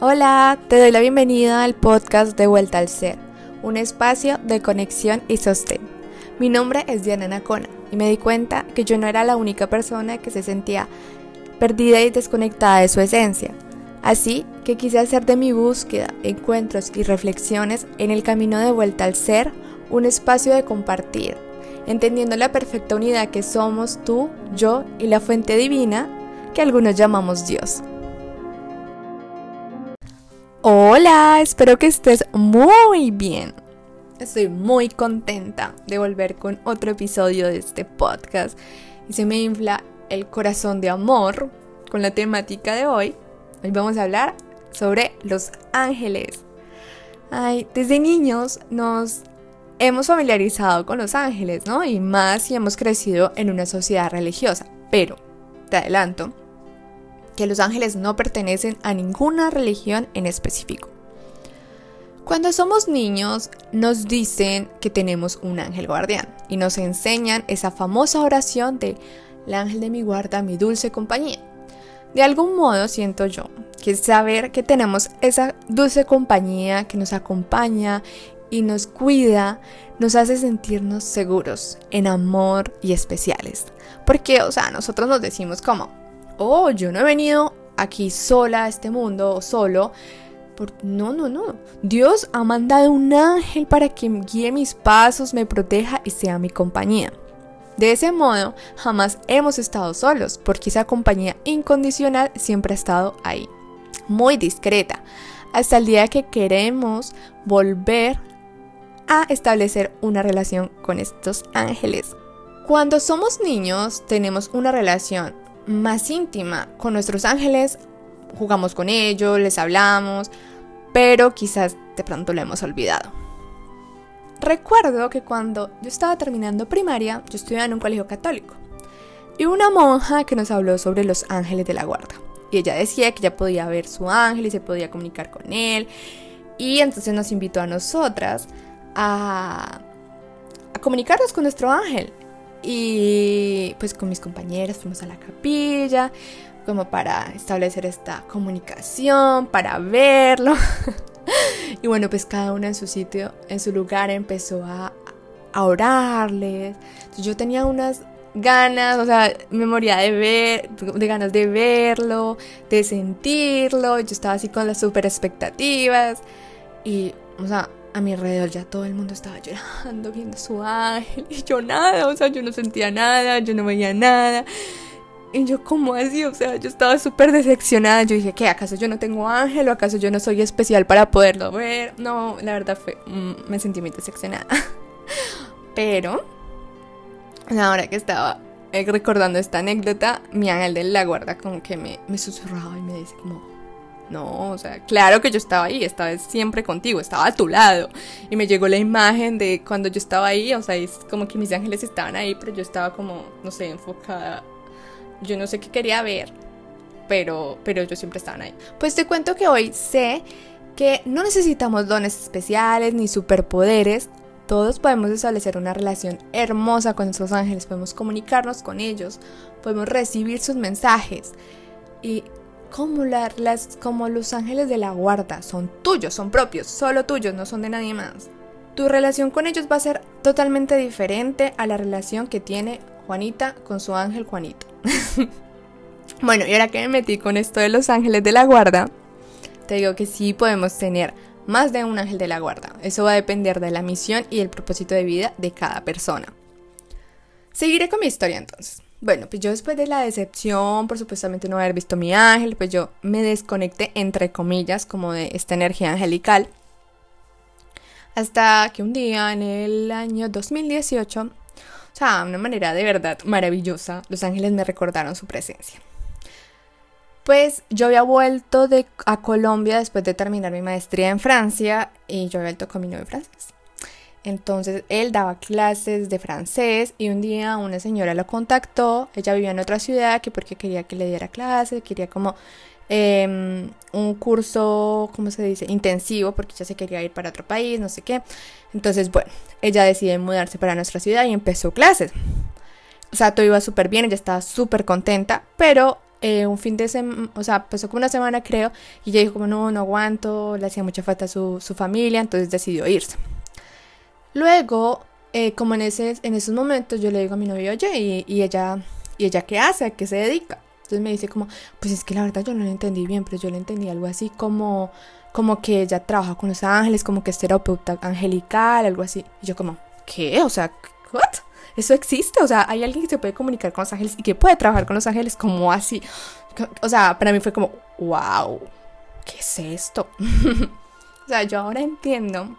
Hola, te doy la bienvenida al podcast de Vuelta al Ser, un espacio de conexión y sostén. Mi nombre es Diana Nacona y me di cuenta que yo no era la única persona que se sentía perdida y desconectada de su esencia. Así que quise hacer de mi búsqueda, encuentros y reflexiones en el camino de vuelta al ser un espacio de compartir, entendiendo la perfecta unidad que somos tú, yo y la fuente divina que algunos llamamos Dios. Hola, espero que estés muy bien. Estoy muy contenta de volver con otro episodio de este podcast y se me infla el corazón de amor con la temática de hoy. Hoy vamos a hablar sobre los ángeles. Ay, desde niños nos hemos familiarizado con los ángeles, ¿no? Y más si hemos crecido en una sociedad religiosa. Pero, te adelanto, que los ángeles no pertenecen a ninguna religión en específico. Cuando somos niños nos dicen que tenemos un ángel guardián y nos enseñan esa famosa oración de el ángel de mi guarda, mi dulce compañía. De algún modo siento yo que saber que tenemos esa dulce compañía que nos acompaña y nos cuida, nos hace sentirnos seguros, en amor y especiales. Porque, o sea, nosotros nos decimos como, oh, yo no he venido aquí sola a este mundo o solo. No, no, no. Dios ha mandado un ángel para que guíe mis pasos, me proteja y sea mi compañía. De ese modo, jamás hemos estado solos, porque esa compañía incondicional siempre ha estado ahí, muy discreta, hasta el día que queremos volver a establecer una relación con estos ángeles. Cuando somos niños tenemos una relación más íntima con nuestros ángeles, jugamos con ellos, les hablamos, pero quizás de pronto lo hemos olvidado. Recuerdo que cuando yo estaba terminando primaria, yo estudiaba en un colegio católico y una monja que nos habló sobre los ángeles de la guarda. Y ella decía que ya podía ver su ángel y se podía comunicar con él. Y entonces nos invitó a nosotras a, comunicarnos con nuestro ángel. Y pues con mis compañeras fuimos a la capilla como para establecer esta comunicación, para verlo. y bueno, pues cada una en su sitio, en su lugar empezó a, orarles. yo tenía unas ganas, o sea, memoria de ver, de ganas de verlo, de sentirlo. Yo estaba así con las super expectativas. Y, o sea, a mi alrededor ya todo el mundo estaba llorando, viendo su ángel, y yo nada, o sea, yo no sentía nada, yo no veía nada. Y yo, ¿cómo así? O sea, yo estaba súper decepcionada. Yo dije, ¿qué? ¿Acaso yo no tengo ángel o acaso yo no soy especial para poderlo ver? No, la verdad fue, mm, me sentí muy decepcionada. Pero, ahora que estaba eh, recordando esta anécdota, mi ángel de la guarda como que me, me susurraba y me dice como, no, o sea, claro que yo estaba ahí, estaba siempre contigo, estaba a tu lado. Y me llegó la imagen de cuando yo estaba ahí, o sea, es como que mis ángeles estaban ahí, pero yo estaba como, no sé, enfocada. Yo no sé qué quería ver, pero, pero yo siempre estaban ahí. Pues te cuento que hoy sé que no necesitamos dones especiales ni superpoderes. Todos podemos establecer una relación hermosa con nuestros ángeles, podemos comunicarnos con ellos, podemos recibir sus mensajes. Y como, las, como los ángeles de la guarda, son tuyos, son propios, solo tuyos, no son de nadie más. Tu relación con ellos va a ser totalmente diferente a la relación que tiene Juanita con su ángel Juanito. bueno, y ahora que me metí con esto de los ángeles de la guarda, te digo que sí podemos tener más de un ángel de la guarda. Eso va a depender de la misión y el propósito de vida de cada persona. Seguiré con mi historia entonces. Bueno, pues yo después de la decepción, por supuestamente no haber visto mi ángel, pues yo me desconecté entre comillas como de esta energía angelical. Hasta que un día en el año 2018, o sea, de una manera de verdad maravillosa, los ángeles me recordaron su presencia. Pues yo había vuelto a Colombia después de terminar mi maestría en Francia y yo había vuelto con mi novio francés. Entonces él daba clases de francés y un día una señora lo contactó, ella vivía en otra ciudad que porque quería que le diera clases, quería como em, un curso, ¿cómo se dice? Intensivo porque ella se quería ir para otro país, no sé qué. Entonces, bueno, ella decide mudarse para nuestra ciudad y empezó clases. O sea, todo iba súper bien, ella estaba súper contenta, pero eh, un fin de semana, o sea, pasó como una semana creo, y ella dijo como no, no aguanto, le hacía mucha falta a su, su familia, entonces decidió irse. Luego, eh, como en, ese, en esos momentos, yo le digo a mi novio, oye, ¿y, ella, ¿y ella qué hace? ¿A qué se dedica? Entonces me dice como, pues es que la verdad yo no lo entendí bien, pero yo le entendí algo así como, como que ella trabaja con los ángeles, como que es terapeuta angelical, algo así. Y yo como, ¿qué? O sea, ¿what? ¿Eso existe? O sea, hay alguien que se puede comunicar con los ángeles y que puede trabajar con los ángeles como así. O sea, para mí fue como, wow, ¿qué es esto? o sea, yo ahora entiendo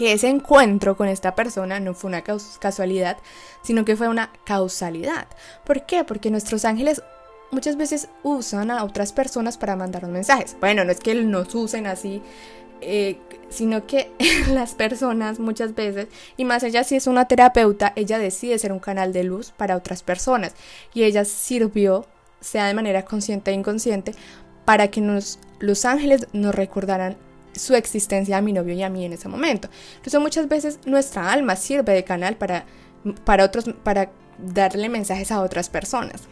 que ese encuentro con esta persona no fue una casualidad, sino que fue una causalidad. ¿Por qué? Porque nuestros ángeles muchas veces usan a otras personas para mandar mensajes. Bueno, no es que nos usen así, eh, sino que las personas muchas veces, y más ella si es una terapeuta, ella decide ser un canal de luz para otras personas. Y ella sirvió, sea de manera consciente e inconsciente, para que nos, los ángeles nos recordaran su existencia a mi novio y a mí en ese momento. Entonces muchas veces nuestra alma sirve de canal para, para otros, para darle mensajes a otras personas.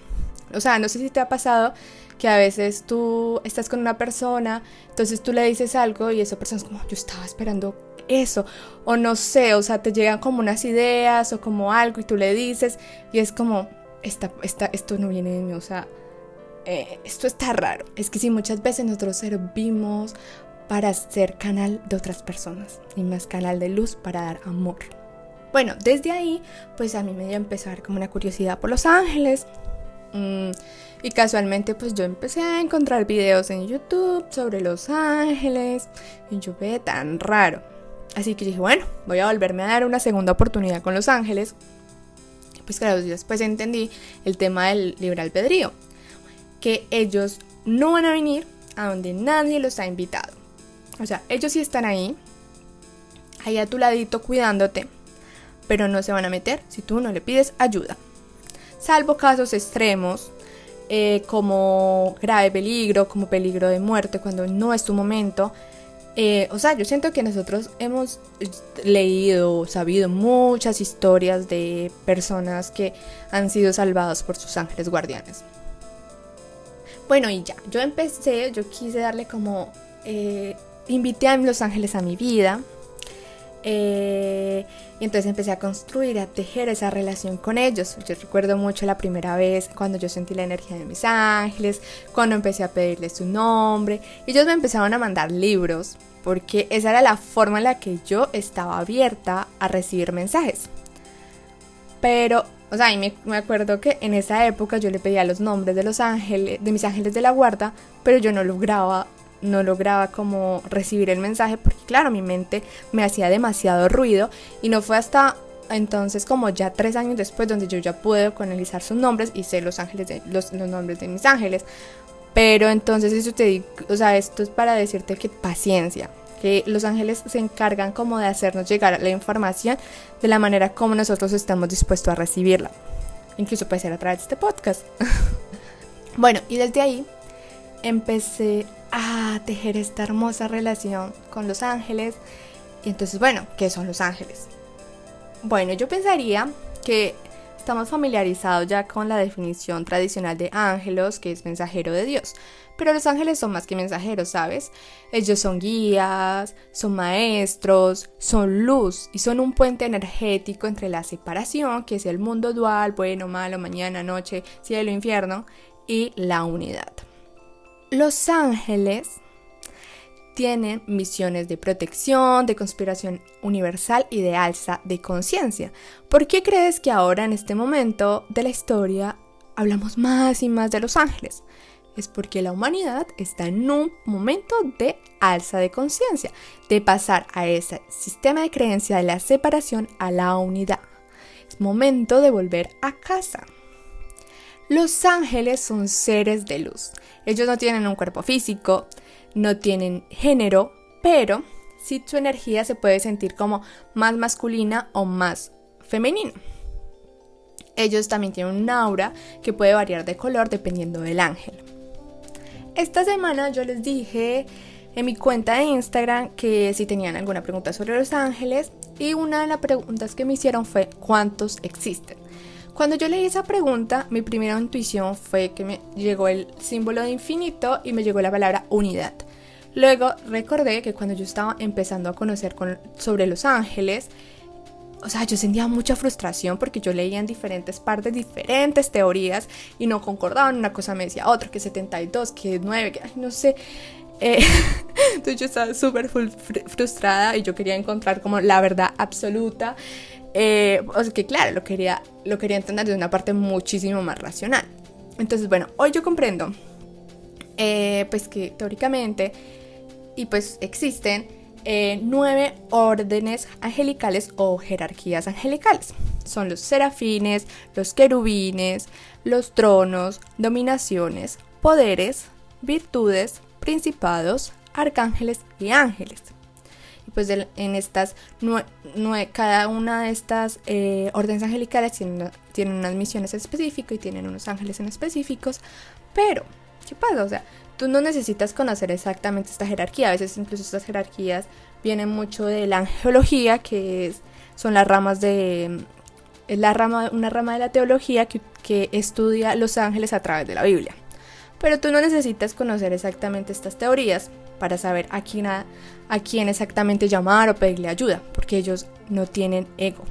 O sea, no sé si te ha pasado que a veces tú estás con una persona, entonces tú le dices algo y esa persona es como, yo estaba esperando eso, o no sé, o sea, te llegan como unas ideas o como algo y tú le dices y es como, esto no viene de mí, o sea, eh, esto está raro. Es que si muchas veces nosotros servimos para ser canal de otras personas y más canal de luz para dar amor. Bueno, desde ahí, pues a mí me dio a empezar como una curiosidad por los ángeles, Mm, y casualmente pues yo empecé a encontrar videos en YouTube sobre Los Ángeles y yo ve tan raro. Así que dije, bueno, voy a volverme a dar una segunda oportunidad con Los Ángeles. Pues claro, después entendí el tema del libre albedrío. Que ellos no van a venir a donde nadie los ha invitado. O sea, ellos sí están ahí, ahí a tu ladito cuidándote, pero no se van a meter si tú no le pides ayuda salvo casos extremos eh, como grave peligro, como peligro de muerte cuando no es tu momento. Eh, o sea, yo siento que nosotros hemos leído, sabido muchas historias de personas que han sido salvadas por sus ángeles guardianes. Bueno, y ya, yo empecé, yo quise darle como, eh, invité a los ángeles a mi vida, eh, y entonces empecé a construir, a tejer esa relación con ellos. Yo recuerdo mucho la primera vez cuando yo sentí la energía de mis ángeles, cuando empecé a pedirles su nombre. Ellos me empezaron a mandar libros porque esa era la forma en la que yo estaba abierta a recibir mensajes. Pero, o sea, me, me acuerdo que en esa época yo le pedía los nombres de los ángeles, de mis ángeles de la guarda, pero yo no lograba no lograba como recibir el mensaje porque claro, mi mente me hacía demasiado ruido y no fue hasta entonces como ya tres años después donde yo ya pude analizar sus nombres y sé los ángeles los, los nombres de mis ángeles. Pero entonces eso te digo, o sea, esto es para decirte que paciencia, que los ángeles se encargan como de hacernos llegar la información de la manera como nosotros estamos dispuestos a recibirla. Incluso puede ser a través de este podcast. bueno, y desde ahí empecé a tejer esta hermosa relación con los ángeles. Y entonces, bueno, ¿qué son los ángeles? Bueno, yo pensaría que estamos familiarizados ya con la definición tradicional de ángelos, que es mensajero de Dios. Pero los ángeles son más que mensajeros, ¿sabes? Ellos son guías, son maestros, son luz y son un puente energético entre la separación, que es el mundo dual, bueno, malo, mañana, noche, cielo, infierno, y la unidad. Los ángeles tienen misiones de protección, de conspiración universal y de alza de conciencia. ¿Por qué crees que ahora en este momento de la historia hablamos más y más de los ángeles? Es porque la humanidad está en un momento de alza de conciencia, de pasar a ese sistema de creencia de la separación a la unidad. Es momento de volver a casa. Los ángeles son seres de luz. Ellos no tienen un cuerpo físico, no tienen género, pero sí su energía se puede sentir como más masculina o más femenina. Ellos también tienen un aura que puede variar de color dependiendo del ángel. Esta semana yo les dije en mi cuenta de Instagram que si tenían alguna pregunta sobre los ángeles y una de las preguntas que me hicieron fue ¿cuántos existen? Cuando yo leí esa pregunta, mi primera intuición fue que me llegó el símbolo de infinito y me llegó la palabra unidad. Luego recordé que cuando yo estaba empezando a conocer sobre los ángeles, o sea, yo sentía mucha frustración porque yo leía en diferentes partes diferentes teorías y no concordaban. Una cosa me decía otra, que 72, que 9, que no sé. Eh, entonces yo estaba súper frustrada y yo quería encontrar como la verdad absoluta. Eh, o sea que claro, lo quería, lo quería entender de una parte muchísimo más racional. Entonces, bueno, hoy yo comprendo eh, pues que teóricamente y pues existen eh, nueve órdenes angelicales o jerarquías angelicales. Son los serafines, los querubines, los tronos, dominaciones, poderes, virtudes, principados, arcángeles y ángeles. Pues en estas cada una de estas eh, órdenes angelicales tienen, tienen unas misiones específicas y tienen unos ángeles en específicos. Pero, ¿qué pasa? O sea, tú no necesitas conocer exactamente esta jerarquía. A veces incluso estas jerarquías vienen mucho de la angelología, que es, son las ramas de... Es la rama, una rama de la teología que, que estudia los ángeles a través de la Biblia. Pero tú no necesitas conocer exactamente estas teorías para saber a quién, a, quién exactamente llamar o pedirle ayuda, porque ellos no tienen ego.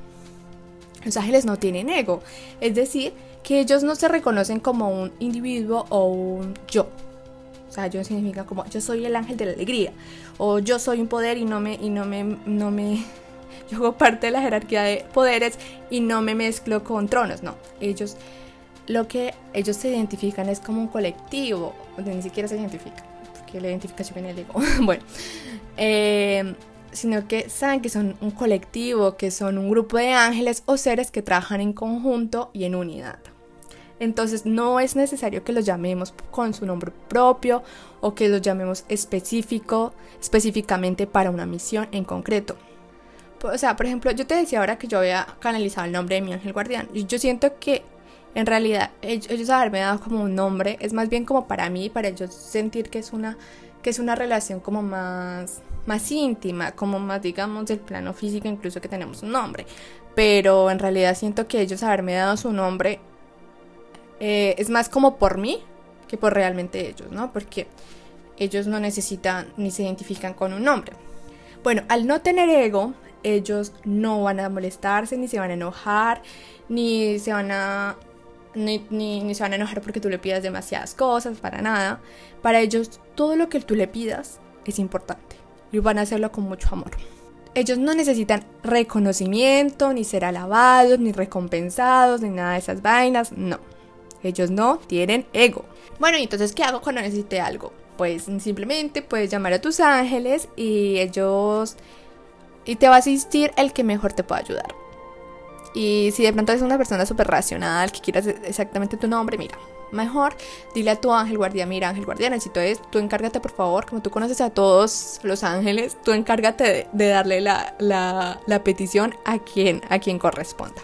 Los ángeles no tienen ego, es decir, que ellos no se reconocen como un individuo o un yo, o sea, yo significa como yo soy el ángel de la alegría. O yo soy un poder y no me, y no me, no me, yo hago parte de la jerarquía de poderes y no me mezclo con tronos. No, ellos, lo que ellos se identifican es como un colectivo, donde ni siquiera se identifica, porque la identificación viene del ego. bueno, eh, sino que saben que son un colectivo, que son un grupo de ángeles o seres que trabajan en conjunto y en unidad. Entonces no es necesario que los llamemos con su nombre propio o que los llamemos específico, específicamente para una misión en concreto. O sea, por ejemplo, yo te decía ahora que yo había canalizado el nombre de mi ángel guardián. Yo siento que en realidad ellos haberme dado como un nombre es más bien como para mí, para ellos sentir que es una, que es una relación como más, más íntima, como más digamos del plano físico incluso que tenemos un nombre. Pero en realidad siento que ellos haberme dado su nombre eh, es más como por mí que por realmente ellos, ¿no? Porque ellos no necesitan ni se identifican con un nombre. Bueno, al no tener ego, ellos no van a molestarse, ni se van a enojar, ni se van a. Ni, ni, se van a enojar porque tú le pidas demasiadas cosas, para nada. Para ellos, todo lo que tú le pidas es importante y van a hacerlo con mucho amor. Ellos no necesitan reconocimiento, ni ser alabados, ni recompensados, ni nada de esas vainas, no ellos no tienen ego. Bueno, y entonces, ¿qué hago cuando necesite algo? Pues simplemente puedes llamar a tus ángeles y ellos... Y te va a asistir el que mejor te pueda ayudar. Y si de pronto eres una persona súper racional, que quieras exactamente tu nombre, mira, mejor dile a tu ángel guardián, mira ángel guardián, necesito esto, tú encárgate por favor, como tú conoces a todos los ángeles, tú encárgate de, darle la, la, la, petición a quien, a quien corresponda.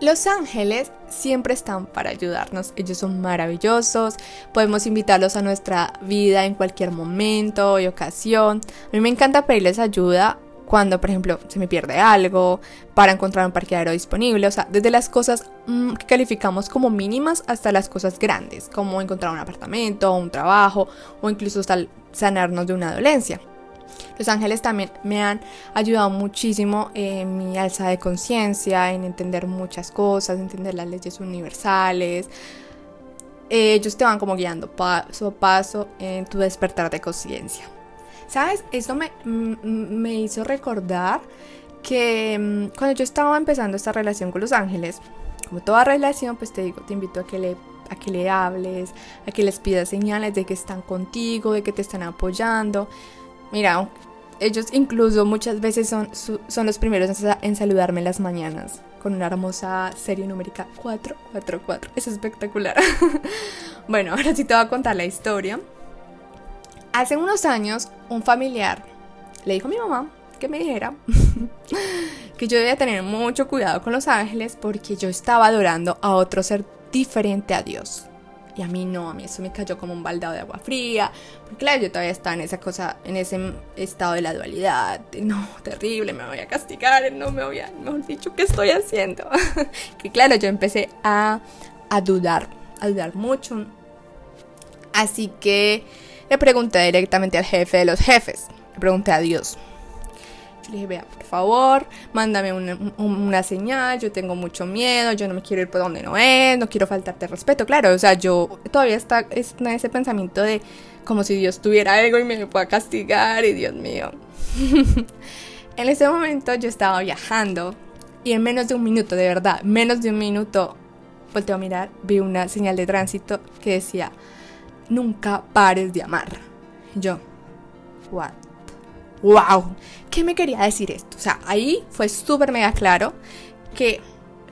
Los ángeles siempre están para ayudarnos, ellos son maravillosos, podemos invitarlos a nuestra vida en cualquier momento y ocasión. A mí me encanta pedirles ayuda cuando, por ejemplo, se me pierde algo, para encontrar un parqueadero disponible, o sea, desde las cosas mm, que calificamos como mínimas hasta las cosas grandes, como encontrar un apartamento, un trabajo o incluso hasta sanarnos de una dolencia. Los ángeles también me han ayudado muchísimo en mi alza de conciencia, en entender muchas cosas, entender las leyes universales. Ellos te van como guiando paso a paso en tu despertar de conciencia. ¿Sabes? Esto me, me hizo recordar que mm, cuando yo estaba empezando esta relación con los ángeles, como toda relación, pues te digo, te invito a que le a que le hables, a que les pidas señales de que están contigo, de que te están apoyando. Mira, ellos incluso muchas veces son, son los primeros en saludarme en las mañanas con una hermosa serie numérica 444. Es espectacular. bueno, ahora sí te voy a contar la historia. Hace unos años, un familiar le dijo a mi mamá que me dijera que yo debía tener mucho cuidado con los ángeles porque yo estaba adorando a otro ser diferente a Dios. Y a mí no, a mí eso me cayó como un baldado de agua fría. Porque claro, yo todavía estaba en esa cosa, en ese estado de la dualidad. no, terrible, me voy a castigar, no me voy a, mejor dicho, ¿qué estoy haciendo? que claro, yo empecé a, a dudar, a dudar mucho. Así que le pregunté directamente al jefe de los jefes. Le pregunté a Dios. Le dije, vea, por favor, mándame una, señal, yo tengo mucho miedo, yo no me quiero ir por donde no es, no quiero faltarte respeto. Claro, o sea, yo todavía está, ese pensamiento de como si Dios tuviera algo y me pueda castigar, y Dios mío. en ese momento yo estaba viajando y en menos de un minuto, de verdad, menos de un minuto, volteo a mirar, vi una señal de tránsito que decía, nunca pares de amar. Yo, what? ¡Wow! ¿Qué me quería decir esto? O sea, ahí fue súper mega claro que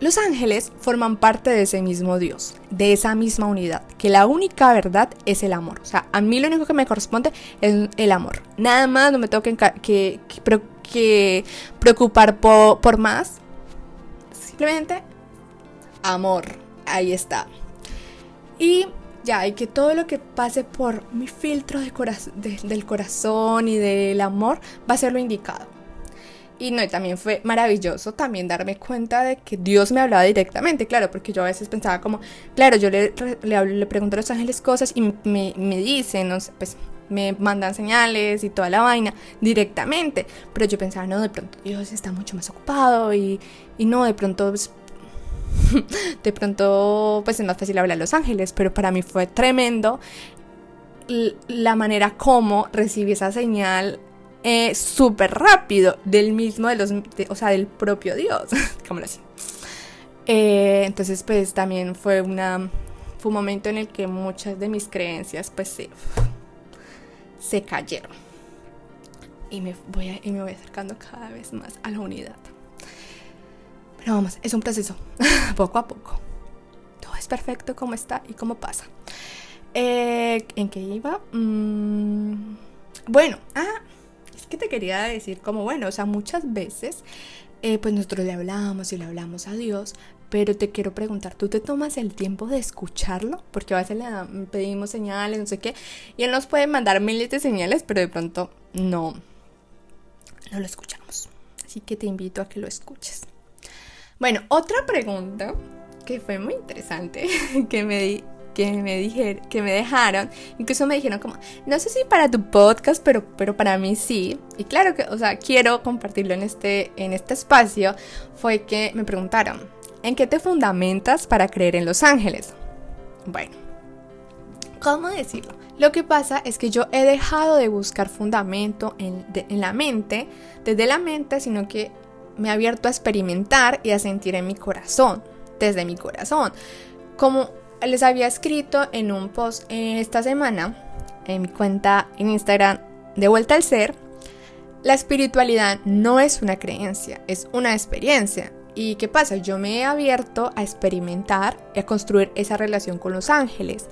los ángeles forman parte de ese mismo Dios, de esa misma unidad, que la única verdad es el amor. O sea, a mí lo único que me corresponde es el amor. Nada más no me tengo que, que, preocupar por, por más. Simplemente amor. Ahí está. Y ya, y que todo lo que pase por mi filtro de del corazón y del amor va a ser lo indicado. Y no, y también fue maravilloso también darme cuenta de que Dios me hablaba directamente, claro, porque yo a veces pensaba como, claro, yo le, le, pregunto a los ángeles cosas y me, me dicen, no sé, pues me mandan señales y toda la vaina directamente, pero yo pensaba, no, de pronto Dios está mucho más ocupado y, y no, de pronto pues, de pronto pues es fácil hablar Los Ángeles, pero para mí fue tremendo la manera como recibí esa señal eh, súper rápido del mismo, de los, o sea, del propio Dios, como así. Eh, entonces pues también fue, una, un momento en el que muchas de mis creencias pues se, se cayeron. Y me, voy y me voy acercando cada vez más a la unidad. Pero vamos, es un proceso, poco a poco. Todo es perfecto como está y como pasa. Eh, ¿En qué iba? Mm, bueno, ah, es que te quería decir como, bueno, o sea, muchas veces, eh, pues nosotros le hablamos y le hablamos a Dios, pero te quiero preguntar, ¿tú te tomas el tiempo de escucharlo? Porque a veces le pedimos señales, no sé qué, y él nos puede mandar miles de señales, pero de pronto no, no lo escuchamos. Así que te invito a que lo escuches. Bueno, otra pregunta que fue muy interesante que me que me dijeron, que me dejaron, incluso me dijeron como, no sé si para tu podcast, pero, pero para mí sí. Y claro que, o sea, quiero compartirlo en este, en este espacio, fue que me preguntaron, ¿en qué te fundamentas para creer en los ángeles? Bueno, ¿cómo decirlo? Lo que pasa es que yo he dejado de buscar fundamento en, en la mente, desde la mente, sino que me ha abierto a experimentar y a sentir en mi corazón, desde mi corazón. Como les había escrito en un post esta semana, en mi cuenta en Instagram, de vuelta al ser, la espiritualidad no es una creencia, es una experiencia. ¿Y qué pasa? Yo me he abierto a experimentar y a construir esa relación con los ángeles.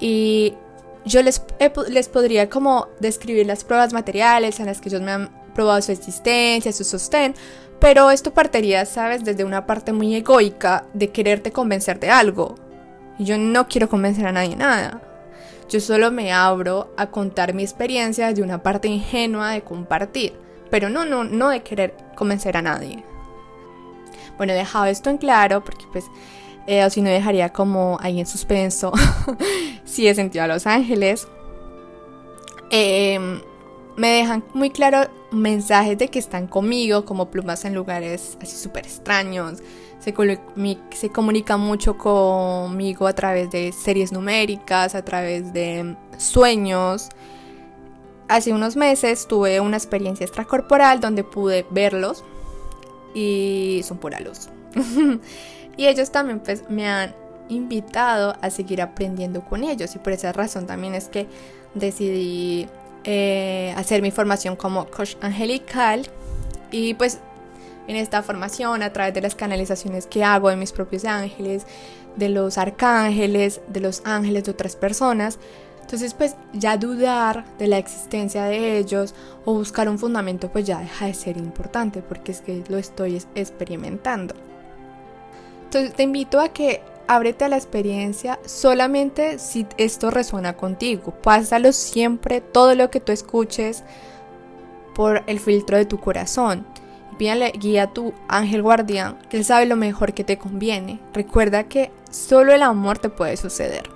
Y yo les, les podría como describir las pruebas materiales en las que ellos me han probado su existencia, su sostén, pero esto partiría, ¿sabes?, desde una parte muy egoica de quererte convencer de algo. Yo no quiero convencer a nadie nada. Yo solo me abro a contar mi experiencia de una parte ingenua de compartir, pero no, no, no de querer convencer a nadie. Bueno, he dejado esto en claro porque pues, eh, o si no dejaría como ahí en suspenso si he sentido a Los Ángeles. Eh, me dejan muy claro mensajes de que están conmigo, como plumas en lugares así súper extraños. Se, se comunica mucho conmigo a través de series numéricas, a través de sueños. Hace unos meses tuve una experiencia extracorporal donde pude verlos y son pura luz. y ellos también pues me han invitado a seguir aprendiendo con ellos y por esa razón también es que decidí eh, hacer mi formación como coach angelical y pues en esta formación a través de las canalizaciones que hago de mis propios ángeles, de los arcángeles, de los ángeles de otras personas. Entonces pues ya dudar de la existencia de ellos o buscar un fundamento pues ya deja de ser importante porque es que lo estoy experimentando. Entonces te invito a que ábrete a la experiencia solamente si esto resuena contigo. Pásalo siempre, todo lo que tú escuches, por el filtro de tu corazón. Pídale guía a tu ángel guardián, que él sabe lo mejor que te conviene. Recuerda que solo el amor te puede suceder.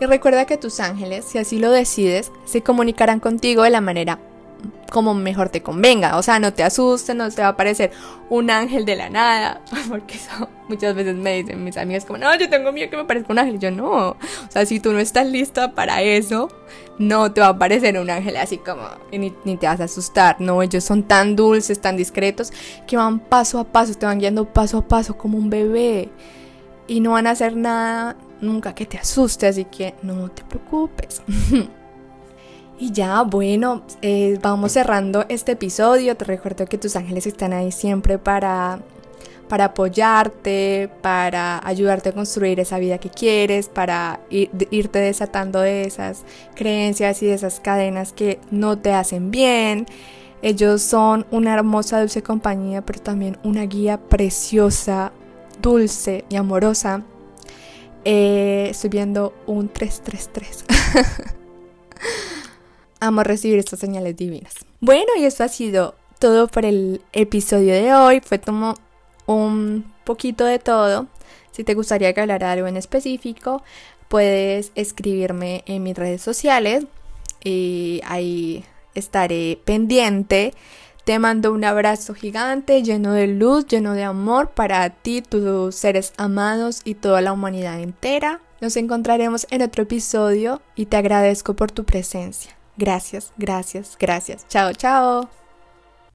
Y recuerda que tus ángeles, si así lo decides, se comunicarán contigo de la manera como mejor te convenga. O sea, no te asustes, no te va a aparecer un ángel de la nada. Porque eso muchas veces me dicen mis amigas como, no, yo tengo miedo que me parezca un ángel. Yo no. O sea, si tú no estás lista para eso, no te va a aparecer un ángel así como, ni, ni te vas a asustar. No, ellos son tan dulces, tan discretos, que van paso a paso, te van guiando paso a paso como un bebé. Y no van a hacer nada nunca que te asuste, así que no te preocupes. Y ya, bueno, eh, vamos cerrando este episodio. Te recuerdo que tus ángeles están ahí siempre para, para apoyarte, para ayudarte a construir esa vida que quieres, para irte desatando de esas creencias y de esas cadenas que no te hacen bien. Ellos son una hermosa, dulce compañía, pero también una guía preciosa, dulce y amorosa. Eh, estoy viendo un 333. Amo recibir estas señales divinas. Bueno, y esto ha sido todo por el episodio de hoy. Fue como un poquito de todo. Si te gustaría que hablara algo en específico, puedes escribirme en mis redes sociales y ahí estaré pendiente. Te mando un abrazo gigante, lleno de luz, lleno de amor para ti, tus seres amados y toda la humanidad entera. Nos encontraremos en otro episodio y te agradezco por tu presencia. Gracias, gracias, gracias. Chao, chao.